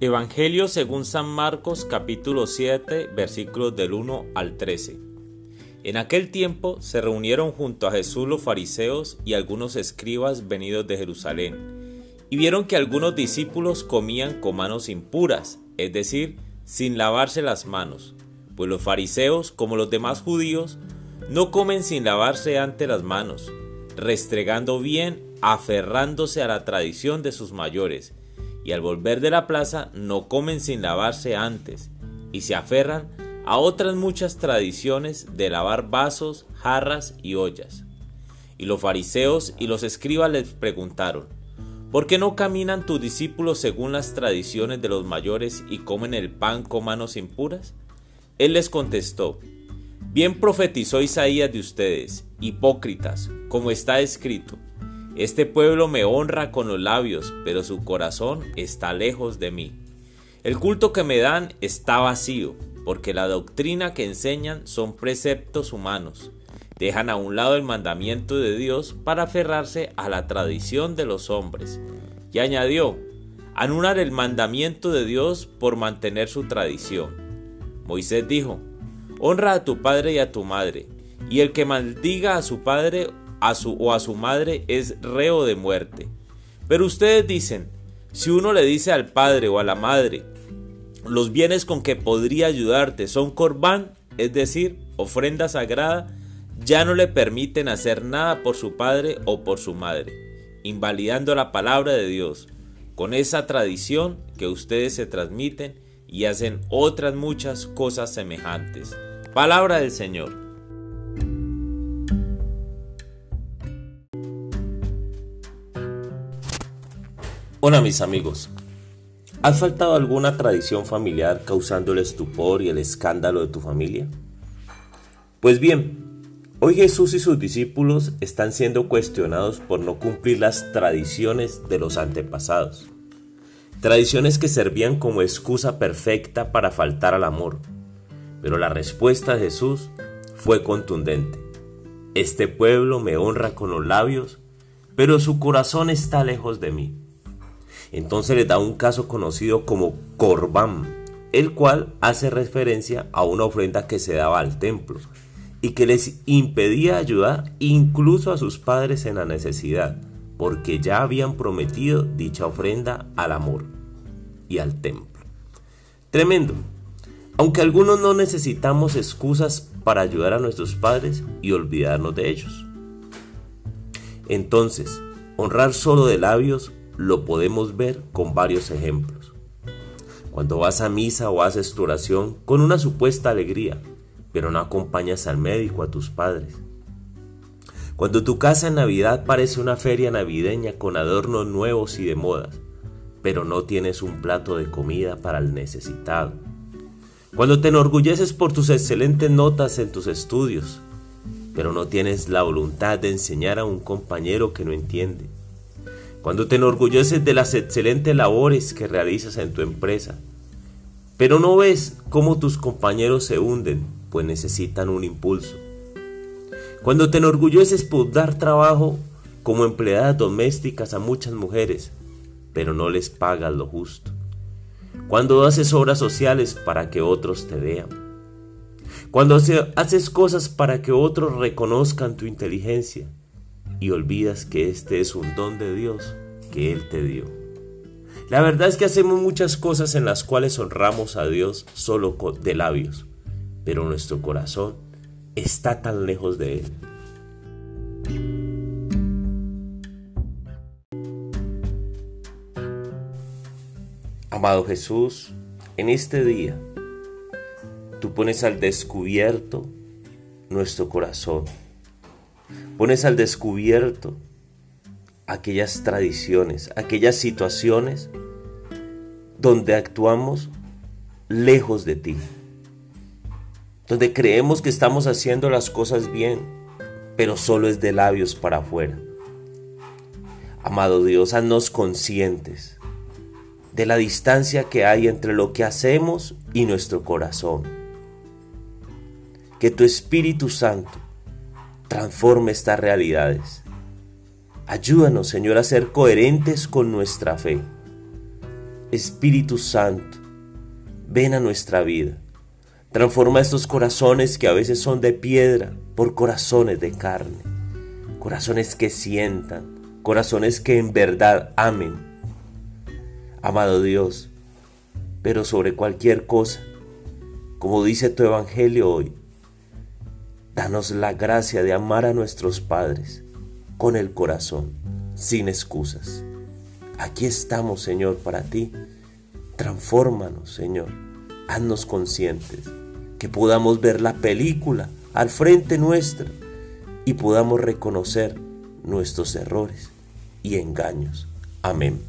Evangelio según San Marcos capítulo 7 versículos del 1 al 13. En aquel tiempo se reunieron junto a Jesús los fariseos y algunos escribas venidos de Jerusalén, y vieron que algunos discípulos comían con manos impuras, es decir, sin lavarse las manos, pues los fariseos, como los demás judíos, no comen sin lavarse ante las manos, restregando bien, aferrándose a la tradición de sus mayores, y al volver de la plaza no comen sin lavarse antes, y se aferran a otras muchas tradiciones de lavar vasos, jarras y ollas. Y los fariseos y los escribas les preguntaron, ¿por qué no caminan tus discípulos según las tradiciones de los mayores y comen el pan con manos impuras? Él les contestó, Bien profetizó Isaías de ustedes, hipócritas, como está escrito, este pueblo me honra con los labios, pero su corazón está lejos de mí. El culto que me dan está vacío, porque la doctrina que enseñan son preceptos humanos. Dejan a un lado el mandamiento de Dios para aferrarse a la tradición de los hombres. Y añadió, anular el mandamiento de Dios por mantener su tradición. Moisés dijo, honra a tu padre y a tu madre, y el que maldiga a su padre a su o a su madre es reo de muerte. Pero ustedes dicen, si uno le dice al padre o a la madre, los bienes con que podría ayudarte son corbán, es decir, ofrenda sagrada, ya no le permiten hacer nada por su padre o por su madre, invalidando la palabra de Dios, con esa tradición que ustedes se transmiten y hacen otras muchas cosas semejantes. Palabra del Señor. Hola mis amigos. ¿Ha faltado alguna tradición familiar causando el estupor y el escándalo de tu familia? Pues bien, hoy Jesús y sus discípulos están siendo cuestionados por no cumplir las tradiciones de los antepasados. Tradiciones que servían como excusa perfecta para faltar al amor. Pero la respuesta de Jesús fue contundente. Este pueblo me honra con los labios, pero su corazón está lejos de mí. Entonces les da un caso conocido como Corbán, el cual hace referencia a una ofrenda que se daba al templo y que les impedía ayudar incluso a sus padres en la necesidad, porque ya habían prometido dicha ofrenda al amor y al templo. Tremendo. Aunque algunos no necesitamos excusas para ayudar a nuestros padres y olvidarnos de ellos. Entonces, honrar solo de labios lo podemos ver con varios ejemplos. Cuando vas a misa o haces tu oración con una supuesta alegría, pero no acompañas al médico, a tus padres. Cuando tu casa en Navidad parece una feria navideña con adornos nuevos y de modas, pero no tienes un plato de comida para el necesitado. Cuando te enorgulleces por tus excelentes notas en tus estudios, pero no tienes la voluntad de enseñar a un compañero que no entiende cuando te enorgulleces de las excelentes labores que realizas en tu empresa, pero no ves cómo tus compañeros se hunden, pues necesitan un impulso. Cuando te enorgulleces por dar trabajo como empleadas domésticas a muchas mujeres, pero no les pagas lo justo. Cuando haces obras sociales para que otros te vean. Cuando haces cosas para que otros reconozcan tu inteligencia y olvidas que este es un don de Dios que Él te dio. La verdad es que hacemos muchas cosas en las cuales honramos a Dios solo de labios, pero nuestro corazón está tan lejos de Él. Amado Jesús, en este día tú pones al descubierto nuestro corazón pones al descubierto aquellas tradiciones, aquellas situaciones donde actuamos lejos de ti, donde creemos que estamos haciendo las cosas bien, pero solo es de labios para afuera. Amado Dios, haznos conscientes de la distancia que hay entre lo que hacemos y nuestro corazón. Que tu Espíritu Santo transforme estas realidades. Ayúdanos, Señor, a ser coherentes con nuestra fe. Espíritu Santo, ven a nuestra vida. Transforma estos corazones que a veces son de piedra por corazones de carne. Corazones que sientan, corazones que en verdad amen. Amado Dios, pero sobre cualquier cosa, como dice tu Evangelio hoy, danos la gracia de amar a nuestros padres con el corazón, sin excusas. Aquí estamos, Señor, para ti. Transfórmanos, Señor. Haznos conscientes. Que podamos ver la película al frente nuestra y podamos reconocer nuestros errores y engaños. Amén.